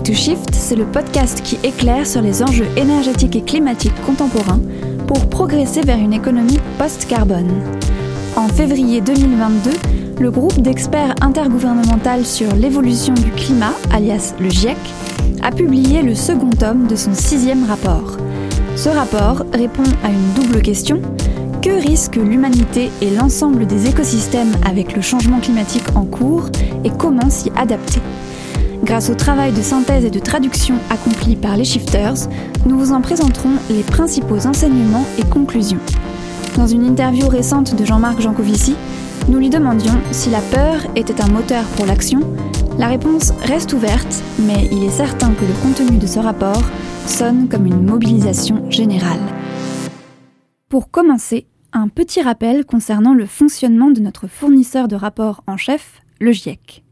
To Shift, c'est le podcast qui éclaire sur les enjeux énergétiques et climatiques contemporains pour progresser vers une économie post-carbone. En février 2022, le groupe d'experts intergouvernemental sur l'évolution du climat, alias le GIEC, a publié le second tome de son sixième rapport. Ce rapport répond à une double question. Que risque l'humanité et l'ensemble des écosystèmes avec le changement climatique en cours et comment s'y adapter? Grâce au travail de synthèse et de traduction accompli par les shifters, nous vous en présenterons les principaux enseignements et conclusions. Dans une interview récente de Jean-Marc Jancovici, nous lui demandions si la peur était un moteur pour l'action. La réponse reste ouverte, mais il est certain que le contenu de ce rapport sonne comme une mobilisation générale. Pour commencer, un petit rappel concernant le fonctionnement de notre fournisseur de rapports en chef, le GIEC.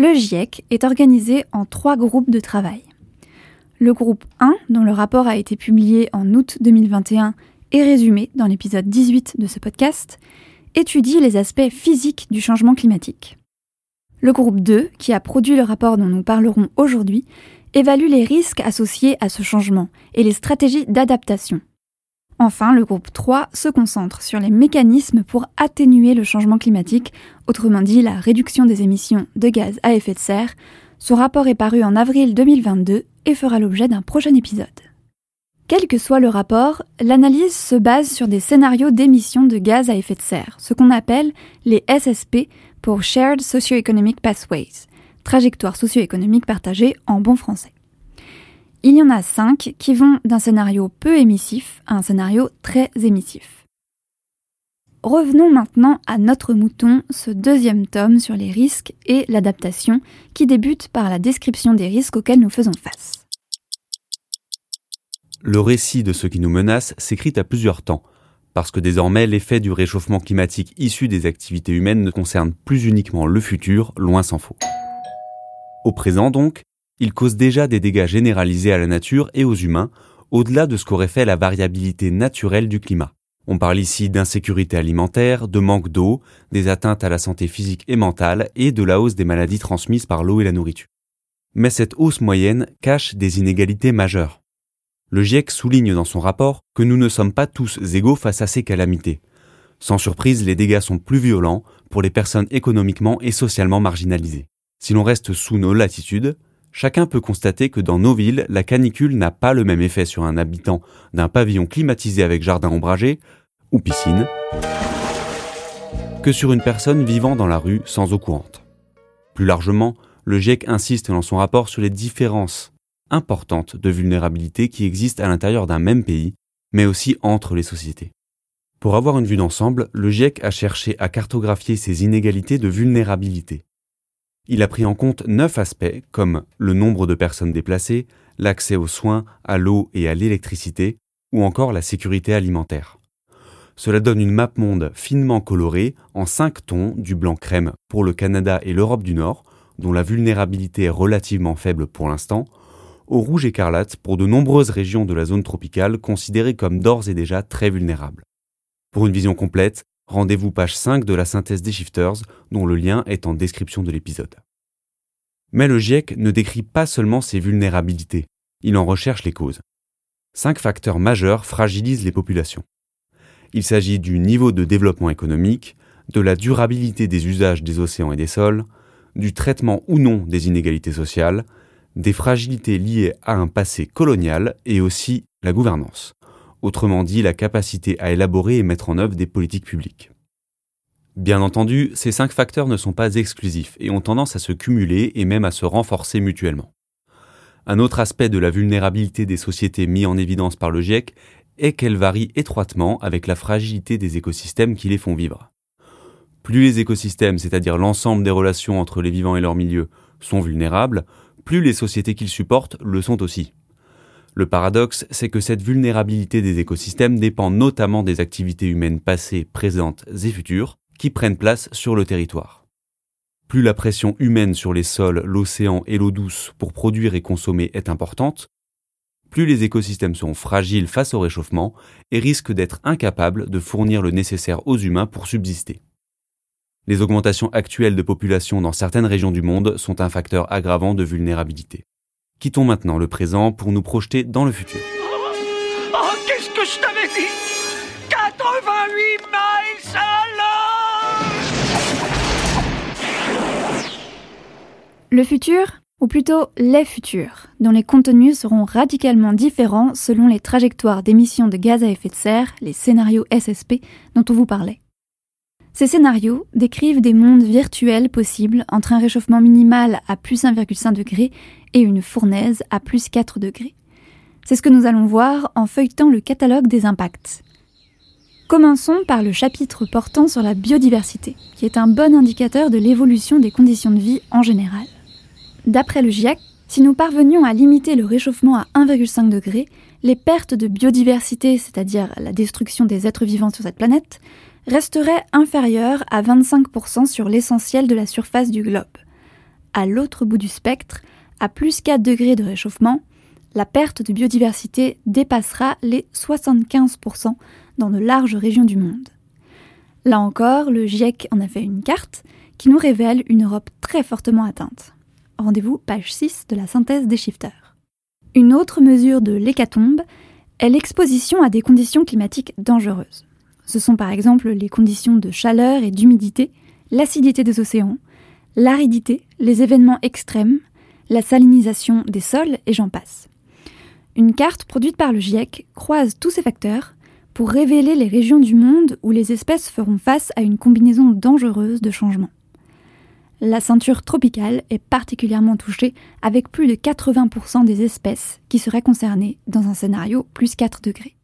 Le GIEC est organisé en trois groupes de travail. Le groupe 1, dont le rapport a été publié en août 2021 et résumé dans l'épisode 18 de ce podcast, étudie les aspects physiques du changement climatique. Le groupe 2, qui a produit le rapport dont nous parlerons aujourd'hui, évalue les risques associés à ce changement et les stratégies d'adaptation. Enfin, le groupe 3 se concentre sur les mécanismes pour atténuer le changement climatique, autrement dit la réduction des émissions de gaz à effet de serre. Ce rapport est paru en avril 2022 et fera l'objet d'un prochain épisode. Quel que soit le rapport, l'analyse se base sur des scénarios d'émissions de gaz à effet de serre, ce qu'on appelle les SSP pour Shared Socioeconomic Pathways, trajectoire socio-économique partagée en bon français. Il y en a cinq qui vont d'un scénario peu émissif à un scénario très émissif. Revenons maintenant à notre mouton, ce deuxième tome sur les risques et l'adaptation, qui débute par la description des risques auxquels nous faisons face. Le récit de ce qui nous menace s'écrit à plusieurs temps, parce que désormais l'effet du réchauffement climatique issu des activités humaines ne concerne plus uniquement le futur, loin s'en faut. Au présent donc, il cause déjà des dégâts généralisés à la nature et aux humains, au-delà de ce qu'aurait fait la variabilité naturelle du climat. On parle ici d'insécurité alimentaire, de manque d'eau, des atteintes à la santé physique et mentale et de la hausse des maladies transmises par l'eau et la nourriture. Mais cette hausse moyenne cache des inégalités majeures. Le GIEC souligne dans son rapport que nous ne sommes pas tous égaux face à ces calamités. Sans surprise, les dégâts sont plus violents pour les personnes économiquement et socialement marginalisées. Si l'on reste sous nos latitudes, chacun peut constater que dans nos villes, la canicule n'a pas le même effet sur un habitant d'un pavillon climatisé avec jardin ombragé ou piscine que sur une personne vivant dans la rue sans eau courante. Plus largement, le GIEC insiste dans son rapport sur les différences importantes de vulnérabilité qui existent à l'intérieur d'un même pays, mais aussi entre les sociétés. Pour avoir une vue d'ensemble, le GIEC a cherché à cartographier ces inégalités de vulnérabilité. Il a pris en compte neuf aspects comme le nombre de personnes déplacées, l'accès aux soins, à l'eau et à l'électricité, ou encore la sécurité alimentaire. Cela donne une map monde finement colorée en cinq tons du blanc crème pour le Canada et l'Europe du Nord, dont la vulnérabilité est relativement faible pour l'instant, au rouge écarlate pour de nombreuses régions de la zone tropicale considérées comme d'ores et déjà très vulnérables. Pour une vision complète, rendez-vous page 5 de la synthèse des shifters, dont le lien est en description de l'épisode. Mais le GIEC ne décrit pas seulement ces vulnérabilités, il en recherche les causes. Cinq facteurs majeurs fragilisent les populations. Il s'agit du niveau de développement économique, de la durabilité des usages des océans et des sols, du traitement ou non des inégalités sociales, des fragilités liées à un passé colonial et aussi la gouvernance autrement dit la capacité à élaborer et mettre en œuvre des politiques publiques. Bien entendu, ces cinq facteurs ne sont pas exclusifs et ont tendance à se cumuler et même à se renforcer mutuellement. Un autre aspect de la vulnérabilité des sociétés mis en évidence par le GIEC est qu'elle varie étroitement avec la fragilité des écosystèmes qui les font vivre. Plus les écosystèmes, c'est-à-dire l'ensemble des relations entre les vivants et leur milieu, sont vulnérables, plus les sociétés qu'ils supportent le sont aussi. Le paradoxe, c'est que cette vulnérabilité des écosystèmes dépend notamment des activités humaines passées, présentes et futures qui prennent place sur le territoire. Plus la pression humaine sur les sols, l'océan et l'eau douce pour produire et consommer est importante, plus les écosystèmes sont fragiles face au réchauffement et risquent d'être incapables de fournir le nécessaire aux humains pour subsister. Les augmentations actuelles de population dans certaines régions du monde sont un facteur aggravant de vulnérabilité. Quittons maintenant le présent pour nous projeter dans le futur. Oh, qu'est-ce que je t'avais dit? 88 miles à Le futur, ou plutôt les futurs, dont les contenus seront radicalement différents selon les trajectoires d'émissions de gaz à effet de serre, les scénarios SSP dont on vous parlait. Ces scénarios décrivent des mondes virtuels possibles entre un réchauffement minimal à plus 1,5 degré et une fournaise à plus 4 degrés. C'est ce que nous allons voir en feuilletant le catalogue des impacts. Commençons par le chapitre portant sur la biodiversité, qui est un bon indicateur de l'évolution des conditions de vie en général. D'après le GIEC, si nous parvenions à limiter le réchauffement à 1,5 degré, les pertes de biodiversité, c'est-à-dire la destruction des êtres vivants sur cette planète, resterait inférieur à 25% sur l'essentiel de la surface du globe. À l'autre bout du spectre, à plus 4 degrés de réchauffement, la perte de biodiversité dépassera les 75% dans de larges régions du monde. Là encore, le GIEC en a fait une carte qui nous révèle une Europe très fortement atteinte. Rendez-vous page 6 de la synthèse des shifters. Une autre mesure de l'hécatombe est l'exposition à des conditions climatiques dangereuses. Ce sont par exemple les conditions de chaleur et d'humidité, l'acidité des océans, l'aridité, les événements extrêmes, la salinisation des sols et j'en passe. Une carte produite par le GIEC croise tous ces facteurs pour révéler les régions du monde où les espèces feront face à une combinaison dangereuse de changements. La ceinture tropicale est particulièrement touchée avec plus de 80% des espèces qui seraient concernées dans un scénario plus 4 degrés.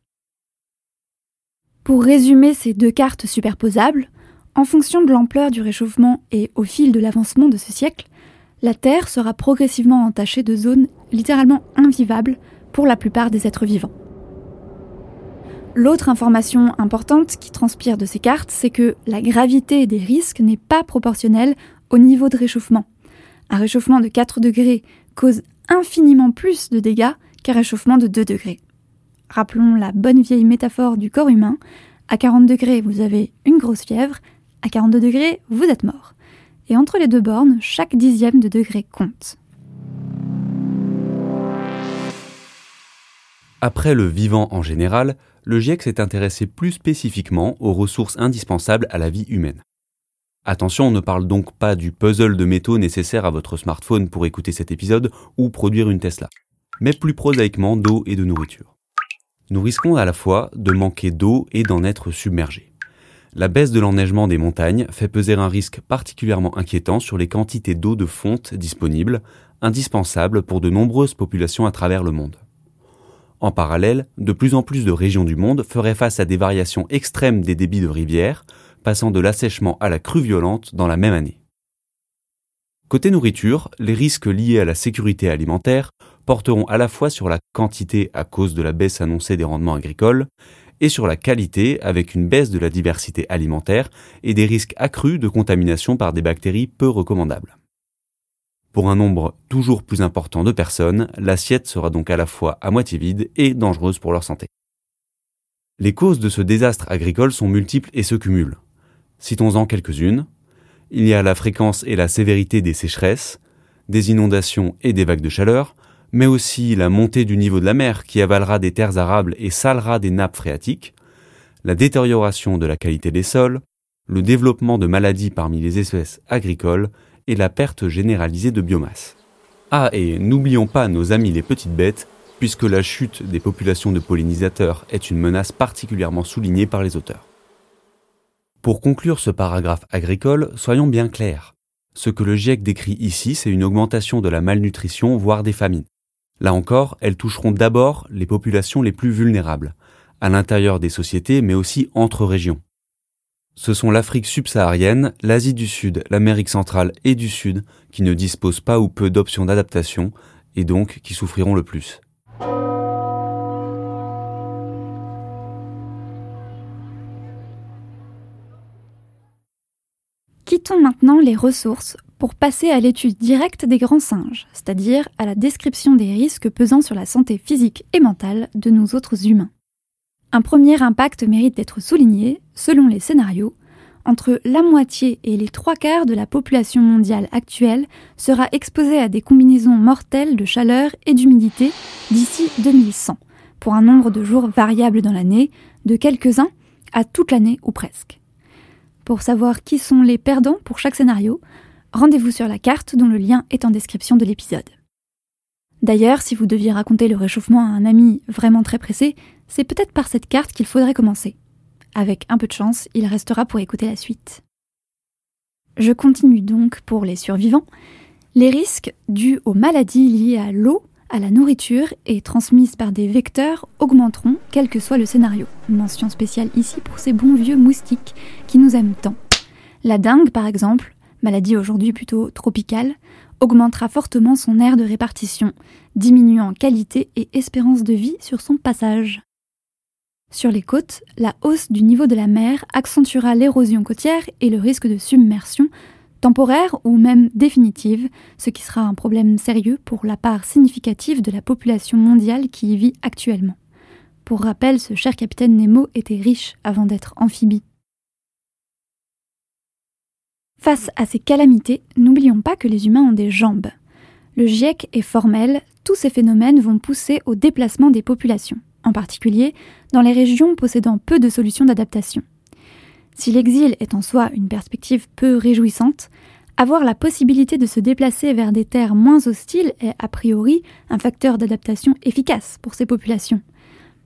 Pour résumer ces deux cartes superposables, en fonction de l'ampleur du réchauffement et au fil de l'avancement de ce siècle, la Terre sera progressivement entachée de zones littéralement invivables pour la plupart des êtres vivants. L'autre information importante qui transpire de ces cartes, c'est que la gravité des risques n'est pas proportionnelle au niveau de réchauffement. Un réchauffement de 4 degrés cause infiniment plus de dégâts qu'un réchauffement de 2 degrés. Rappelons la bonne vieille métaphore du corps humain. À 40 degrés, vous avez une grosse fièvre. À 42 degrés, vous êtes mort. Et entre les deux bornes, chaque dixième de degré compte. Après le vivant en général, le GIEC s'est intéressé plus spécifiquement aux ressources indispensables à la vie humaine. Attention, on ne parle donc pas du puzzle de métaux nécessaire à votre smartphone pour écouter cet épisode ou produire une Tesla, mais plus prosaïquement d'eau et de nourriture nous risquons à la fois de manquer d'eau et d'en être submergés. La baisse de l'enneigement des montagnes fait peser un risque particulièrement inquiétant sur les quantités d'eau de fonte disponibles, indispensables pour de nombreuses populations à travers le monde. En parallèle, de plus en plus de régions du monde feraient face à des variations extrêmes des débits de rivières, passant de l'assèchement à la crue violente dans la même année. Côté nourriture, les risques liés à la sécurité alimentaire porteront à la fois sur la quantité à cause de la baisse annoncée des rendements agricoles et sur la qualité avec une baisse de la diversité alimentaire et des risques accrus de contamination par des bactéries peu recommandables. Pour un nombre toujours plus important de personnes, l'assiette sera donc à la fois à moitié vide et dangereuse pour leur santé. Les causes de ce désastre agricole sont multiples et se cumulent. Citons-en quelques-unes. Il y a la fréquence et la sévérité des sécheresses, des inondations et des vagues de chaleur, mais aussi la montée du niveau de la mer qui avalera des terres arables et salera des nappes phréatiques, la détérioration de la qualité des sols, le développement de maladies parmi les espèces agricoles et la perte généralisée de biomasse. Ah, et n'oublions pas nos amis les petites bêtes, puisque la chute des populations de pollinisateurs est une menace particulièrement soulignée par les auteurs. Pour conclure ce paragraphe agricole, soyons bien clairs. Ce que le GIEC décrit ici, c'est une augmentation de la malnutrition, voire des famines. Là encore, elles toucheront d'abord les populations les plus vulnérables, à l'intérieur des sociétés mais aussi entre régions. Ce sont l'Afrique subsaharienne, l'Asie du Sud, l'Amérique centrale et du Sud qui ne disposent pas ou peu d'options d'adaptation et donc qui souffriront le plus. Quittons maintenant les ressources pour passer à l'étude directe des grands singes, c'est-à-dire à la description des risques pesant sur la santé physique et mentale de nous autres humains. Un premier impact mérite d'être souligné, selon les scénarios, entre la moitié et les trois quarts de la population mondiale actuelle sera exposée à des combinaisons mortelles de chaleur et d'humidité d'ici 2100, pour un nombre de jours variable dans l'année, de quelques-uns à toute l'année ou presque. Pour savoir qui sont les perdants pour chaque scénario, rendez-vous sur la carte dont le lien est en description de l'épisode. D'ailleurs, si vous deviez raconter le réchauffement à un ami vraiment très pressé, c'est peut-être par cette carte qu'il faudrait commencer. Avec un peu de chance, il restera pour écouter la suite. Je continue donc pour les survivants. Les risques dus aux maladies liées à l'eau, à la nourriture et transmises par des vecteurs augmenteront quel que soit le scénario. Mention spéciale ici pour ces bons vieux moustiques qui nous aiment tant. La dengue, par exemple, maladie aujourd'hui plutôt tropicale, augmentera fortement son aire de répartition, diminuant qualité et espérance de vie sur son passage. Sur les côtes, la hausse du niveau de la mer accentuera l'érosion côtière et le risque de submersion, temporaire ou même définitive, ce qui sera un problème sérieux pour la part significative de la population mondiale qui y vit actuellement. Pour rappel, ce cher capitaine Nemo était riche avant d'être amphibie. Face à ces calamités, n'oublions pas que les humains ont des jambes. Le GIEC est formel, tous ces phénomènes vont pousser au déplacement des populations, en particulier dans les régions possédant peu de solutions d'adaptation. Si l'exil est en soi une perspective peu réjouissante, avoir la possibilité de se déplacer vers des terres moins hostiles est a priori un facteur d'adaptation efficace pour ces populations.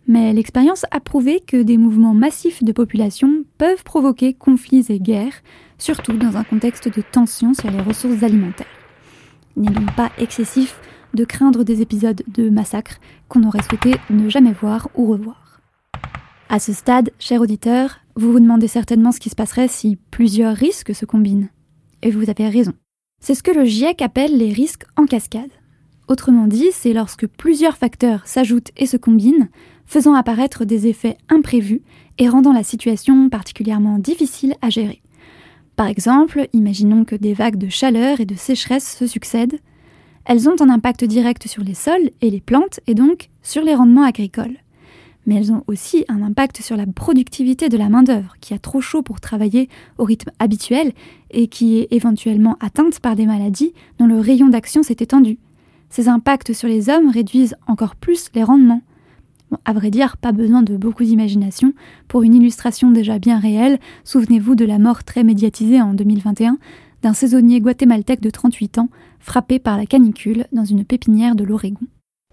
Mais l'expérience a prouvé que des mouvements massifs de population peuvent provoquer conflits et guerres, surtout dans un contexte de tension sur les ressources alimentaires. Il n'est donc pas excessif de craindre des épisodes de massacre qu'on aurait souhaité ne jamais voir ou revoir. À ce stade, cher auditeur, vous vous demandez certainement ce qui se passerait si plusieurs risques se combinent. Et vous avez raison. C'est ce que le GIEC appelle les risques en cascade. Autrement dit, c'est lorsque plusieurs facteurs s'ajoutent et se combinent, faisant apparaître des effets imprévus et rendant la situation particulièrement difficile à gérer. Par exemple, imaginons que des vagues de chaleur et de sécheresse se succèdent. Elles ont un impact direct sur les sols et les plantes et donc sur les rendements agricoles. Mais elles ont aussi un impact sur la productivité de la main-d'œuvre qui a trop chaud pour travailler au rythme habituel et qui est éventuellement atteinte par des maladies dont le rayon d'action s'est étendu. Ces impacts sur les hommes réduisent encore plus les rendements. Bon, à vrai dire, pas besoin de beaucoup d'imagination. Pour une illustration déjà bien réelle, souvenez-vous de la mort très médiatisée en 2021 d'un saisonnier guatémaltèque de 38 ans frappé par la canicule dans une pépinière de l'Oregon.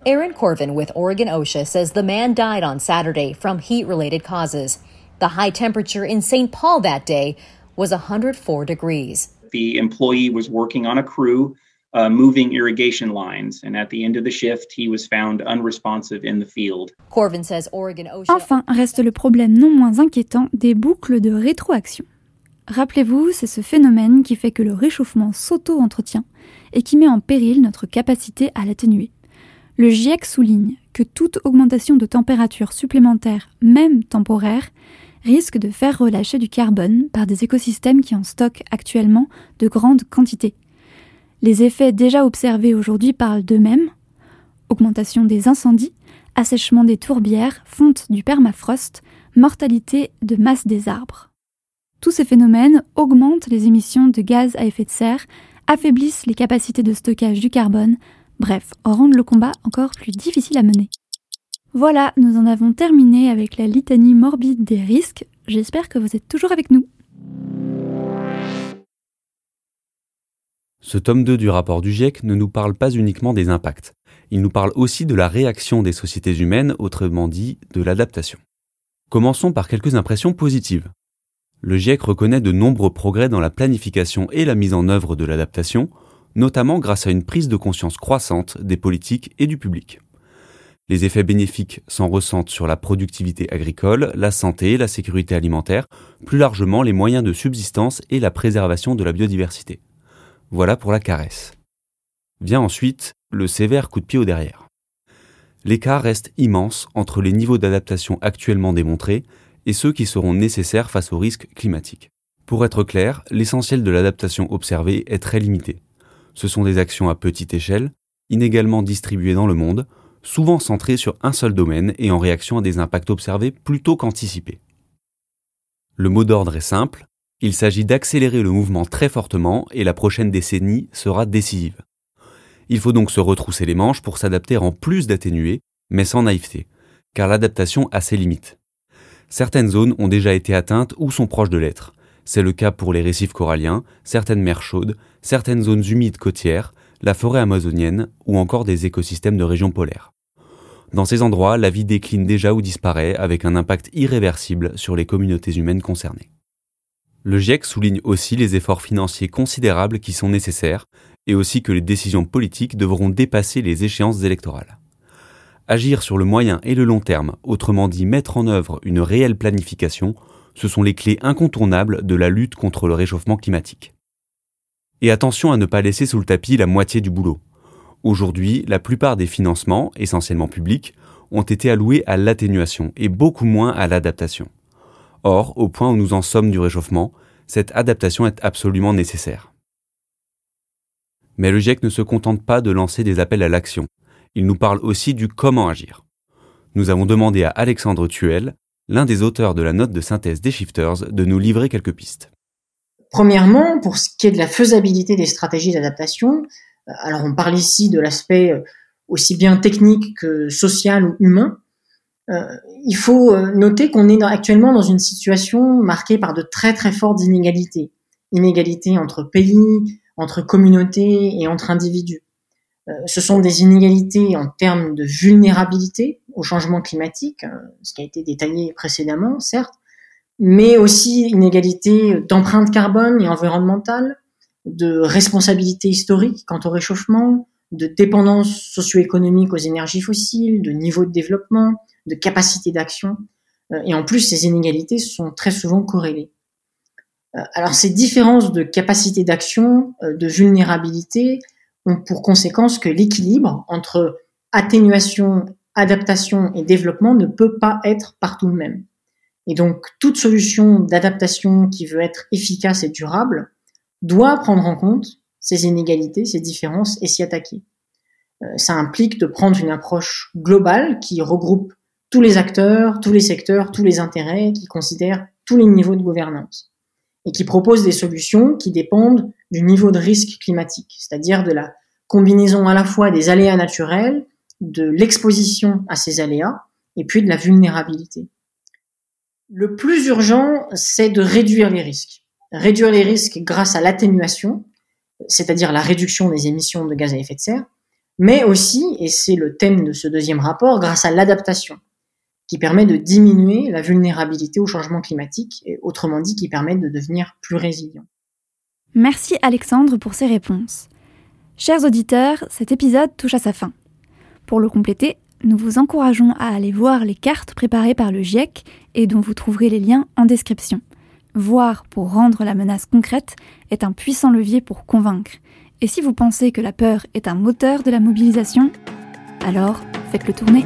Aaron Corvin with Oregon OSHA says the man died on Saturday from heat related causes. The high temperature in St. Paul that day was 104 degrees. The employee was working on a crew uh, moving irrigation lines, and at the end of the shift, he was found unresponsive in the field. Corvin says Oregon OSHA. Enfin, reste le problème non moins inquiétant des boucles de rétroaction. Rappelez-vous, c'est ce phénomène qui fait que le réchauffement s'auto-entretient et qui met en péril notre capacité à l'atténuer. Le GIEC souligne que toute augmentation de température supplémentaire, même temporaire, risque de faire relâcher du carbone par des écosystèmes qui en stockent actuellement de grandes quantités. Les effets déjà observés aujourd'hui parlent d'eux-mêmes augmentation des incendies, assèchement des tourbières, fonte du permafrost, mortalité de masse des arbres. Tous ces phénomènes augmentent les émissions de gaz à effet de serre, affaiblissent les capacités de stockage du carbone, bref, rendent le combat encore plus difficile à mener. Voilà, nous en avons terminé avec la litanie morbide des risques. J'espère que vous êtes toujours avec nous. Ce tome 2 du rapport du GIEC ne nous parle pas uniquement des impacts, il nous parle aussi de la réaction des sociétés humaines, autrement dit de l'adaptation. Commençons par quelques impressions positives. Le GIEC reconnaît de nombreux progrès dans la planification et la mise en œuvre de l'adaptation, notamment grâce à une prise de conscience croissante des politiques et du public. Les effets bénéfiques s'en ressentent sur la productivité agricole, la santé, la sécurité alimentaire, plus largement les moyens de subsistance et la préservation de la biodiversité. Voilà pour la caresse. Vient ensuite le sévère coup de pied au derrière. L'écart reste immense entre les niveaux d'adaptation actuellement démontrés et ceux qui seront nécessaires face aux risques climatiques. Pour être clair, l'essentiel de l'adaptation observée est très limité. Ce sont des actions à petite échelle, inégalement distribuées dans le monde, souvent centrées sur un seul domaine et en réaction à des impacts observés plutôt qu'anticipés. Le mot d'ordre est simple, Il s'agit d'accélérer le mouvement très fortement et la prochaine décennie sera décisive. Il faut donc se retrousser les manches pour s'adapter en plus d'atténuer, mais sans naïveté, car l'adaptation a ses limites. Certaines zones ont déjà été atteintes ou sont proches de l'être. C'est le cas pour les récifs coralliens, certaines mers chaudes, certaines zones humides côtières, la forêt amazonienne ou encore des écosystèmes de régions polaires. Dans ces endroits, la vie décline déjà ou disparaît avec un impact irréversible sur les communautés humaines concernées. Le GIEC souligne aussi les efforts financiers considérables qui sont nécessaires et aussi que les décisions politiques devront dépasser les échéances électorales. Agir sur le moyen et le long terme, autrement dit mettre en œuvre une réelle planification, ce sont les clés incontournables de la lutte contre le réchauffement climatique. Et attention à ne pas laisser sous le tapis la moitié du boulot. Aujourd'hui, la plupart des financements, essentiellement publics, ont été alloués à l'atténuation et beaucoup moins à l'adaptation. Or, au point où nous en sommes du réchauffement, cette adaptation est absolument nécessaire. Mais le GIEC ne se contente pas de lancer des appels à l'action, il nous parle aussi du comment agir. Nous avons demandé à Alexandre Tuel, l'un des auteurs de la note de synthèse des Shifters, de nous livrer quelques pistes. Premièrement, pour ce qui est de la faisabilité des stratégies d'adaptation, euh, alors on parle ici de l'aspect euh, aussi bien technique que social ou humain, il faut euh, noter qu'on est actuellement dans une situation marquée par de très très fortes inégalités. Inégalités entre pays, entre communautés et entre individus. Euh, ce sont des inégalités en termes de vulnérabilité au changement climatique, ce qui a été détaillé précédemment, certes, mais aussi inégalités d'empreinte carbone et environnementale, de responsabilité historique quant au réchauffement, de dépendance socio-économique aux énergies fossiles, de niveau de développement, de capacité d'action. Euh, et en plus, ces inégalités sont très souvent corrélées. Euh, alors ces différences de capacité d'action, euh, de vulnérabilité, ont pour conséquence que l'équilibre entre atténuation, adaptation et développement ne peut pas être partout le même. Et donc toute solution d'adaptation qui veut être efficace et durable doit prendre en compte ces inégalités, ces différences et s'y attaquer. ça implique de prendre une approche globale qui regroupe tous les acteurs, tous les secteurs, tous les intérêts, qui considèrent tous les niveaux de gouvernance et qui proposent des solutions qui dépendent du niveau de risque climatique, c'est-à-dire de la combinaison à la fois des aléas naturels, de l'exposition à ces aléas et puis de la vulnérabilité. Le plus urgent, c'est de réduire les risques. Réduire les risques grâce à l'atténuation, c'est-à-dire la réduction des émissions de gaz à effet de serre, mais aussi, et c'est le thème de ce deuxième rapport, grâce à l'adaptation, qui permet de diminuer la vulnérabilité au changement climatique, et autrement dit qui permet de devenir plus résilient. Merci Alexandre pour ces réponses. Chers auditeurs, cet épisode touche à sa fin. Pour le compléter, nous vous encourageons à aller voir les cartes préparées par le GIEC et dont vous trouverez les liens en description. Voir pour rendre la menace concrète est un puissant levier pour convaincre. Et si vous pensez que la peur est un moteur de la mobilisation, alors faites-le tourner.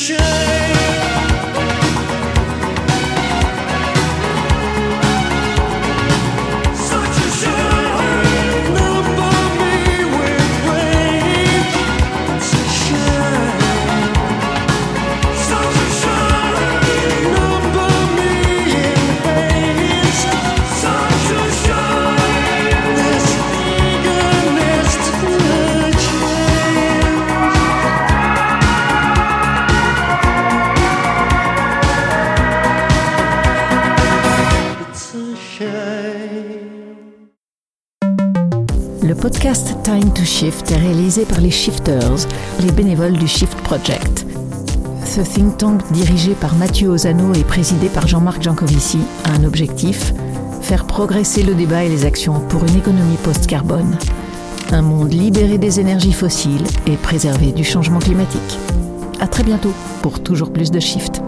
should. Podcast Time to Shift est réalisé par les Shifters, les bénévoles du Shift Project. Ce think tank dirigé par Mathieu Ozano et présidé par Jean-Marc Jancovici a un objectif faire progresser le débat et les actions pour une économie post-carbone. Un monde libéré des énergies fossiles et préservé du changement climatique. À très bientôt pour toujours plus de Shift.